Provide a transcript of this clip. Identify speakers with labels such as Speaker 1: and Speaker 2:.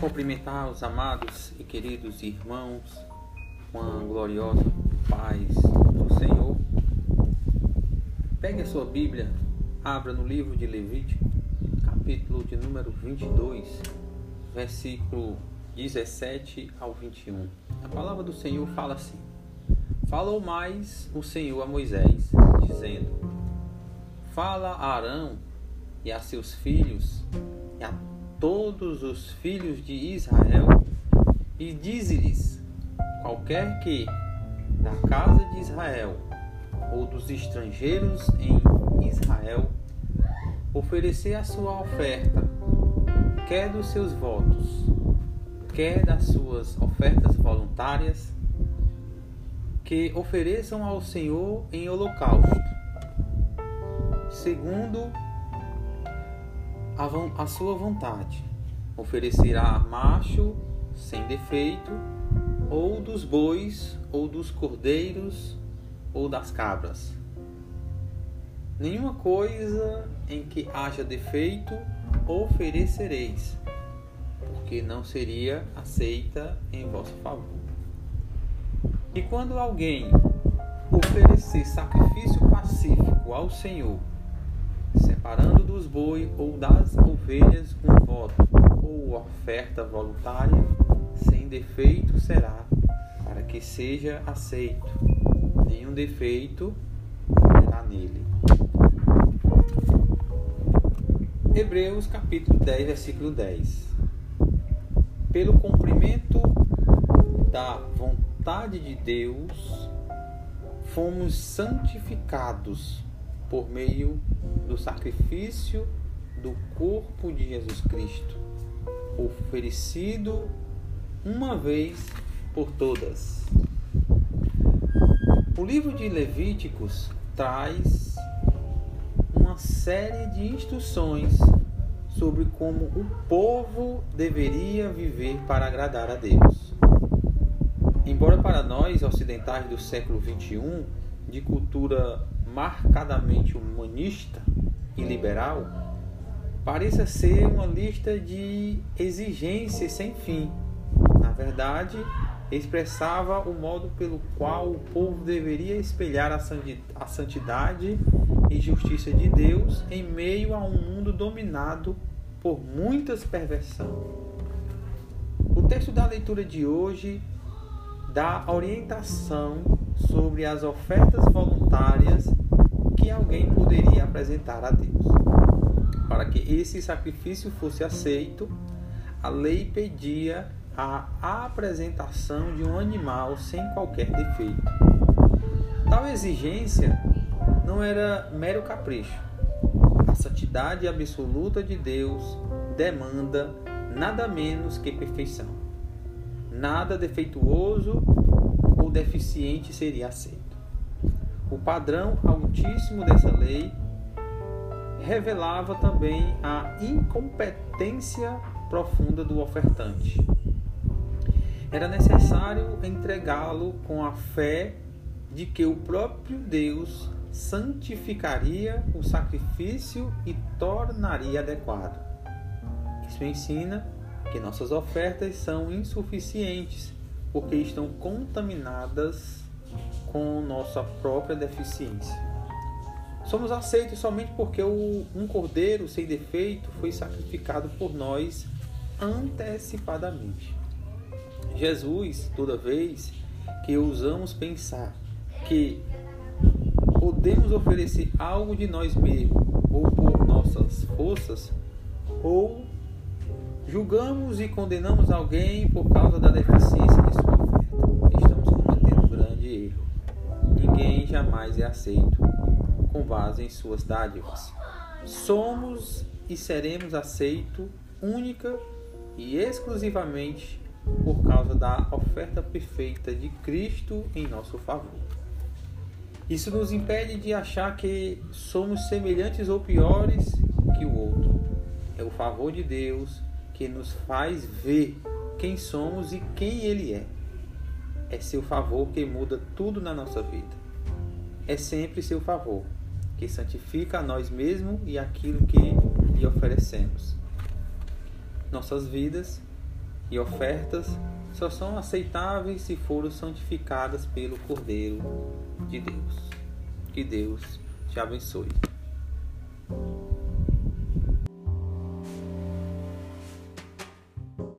Speaker 1: cumprimentar os amados e queridos irmãos com a gloriosa paz do Senhor. Pegue a sua Bíblia, abra no livro de Levítico, capítulo de número 22, versículo 17 ao 21. A palavra do Senhor fala assim: Falou mais o Senhor a Moisés, dizendo: Fala a Arão e a seus filhos e a todos os filhos de Israel e dize-lhes: qualquer que da casa de Israel ou dos estrangeiros em Israel oferecer a sua oferta, quer dos seus votos, quer das suas ofertas voluntárias, que ofereçam ao Senhor em holocausto, segundo a sua vontade. Oferecerá macho sem defeito, ou dos bois, ou dos cordeiros, ou das cabras. Nenhuma coisa em que haja defeito oferecereis, porque não seria aceita em vosso favor. E quando alguém oferecer sacrifício pacífico ao Senhor, separando dos bois ou das ovelhas um voto ou oferta voluntária, sem defeito será, para que seja aceito. Nenhum defeito haverá nele. Hebreus capítulo 10, versículo 10. Pelo cumprimento da vontade de Deus, fomos santificados por meio do sacrifício do corpo de Jesus Cristo, oferecido uma vez por todas. O livro de Levíticos traz uma série de instruções sobre como o povo deveria viver para agradar a Deus. Embora para nós ocidentais do século XXI, de cultura marcadamente humanista e liberal, pareça ser uma lista de exigências sem fim. Na verdade, expressava o modo pelo qual o povo deveria espelhar a santidade e justiça de Deus em meio a um mundo dominado por muitas perversões. O texto da leitura de hoje dá orientação sobre as ofertas voluntárias alguém poderia apresentar a Deus. Para que esse sacrifício fosse aceito, a lei pedia a apresentação de um animal sem qualquer defeito. Tal exigência não era mero capricho. A santidade absoluta de Deus demanda nada menos que perfeição. Nada defeituoso ou deficiente seria aceito. O padrão altíssimo dessa lei revelava também a incompetência profunda do ofertante. Era necessário entregá-lo com a fé de que o próprio Deus santificaria o sacrifício e tornaria adequado. Isso ensina que nossas ofertas são insuficientes porque estão contaminadas com nossa própria deficiência. Somos aceitos somente porque um cordeiro sem defeito foi sacrificado por nós antecipadamente. Jesus, toda vez que ousamos pensar que podemos oferecer algo de nós mesmos ou por nossas forças, ou julgamos e condenamos alguém por causa da deficiência de sua oferta, estamos cometendo um grande erro. Ninguém jamais é aceito com base em suas dádivas. Somos e seremos aceitos única e exclusivamente por causa da oferta perfeita de Cristo em nosso favor. Isso nos impede de achar que somos semelhantes ou piores que o outro. É o favor de Deus que nos faz ver quem somos e quem Ele é. É seu favor que muda tudo na nossa vida. É sempre seu favor que santifica a nós mesmos e aquilo que lhe oferecemos. Nossas vidas e ofertas só são aceitáveis se forem santificadas pelo Cordeiro de Deus. Que Deus te abençoe.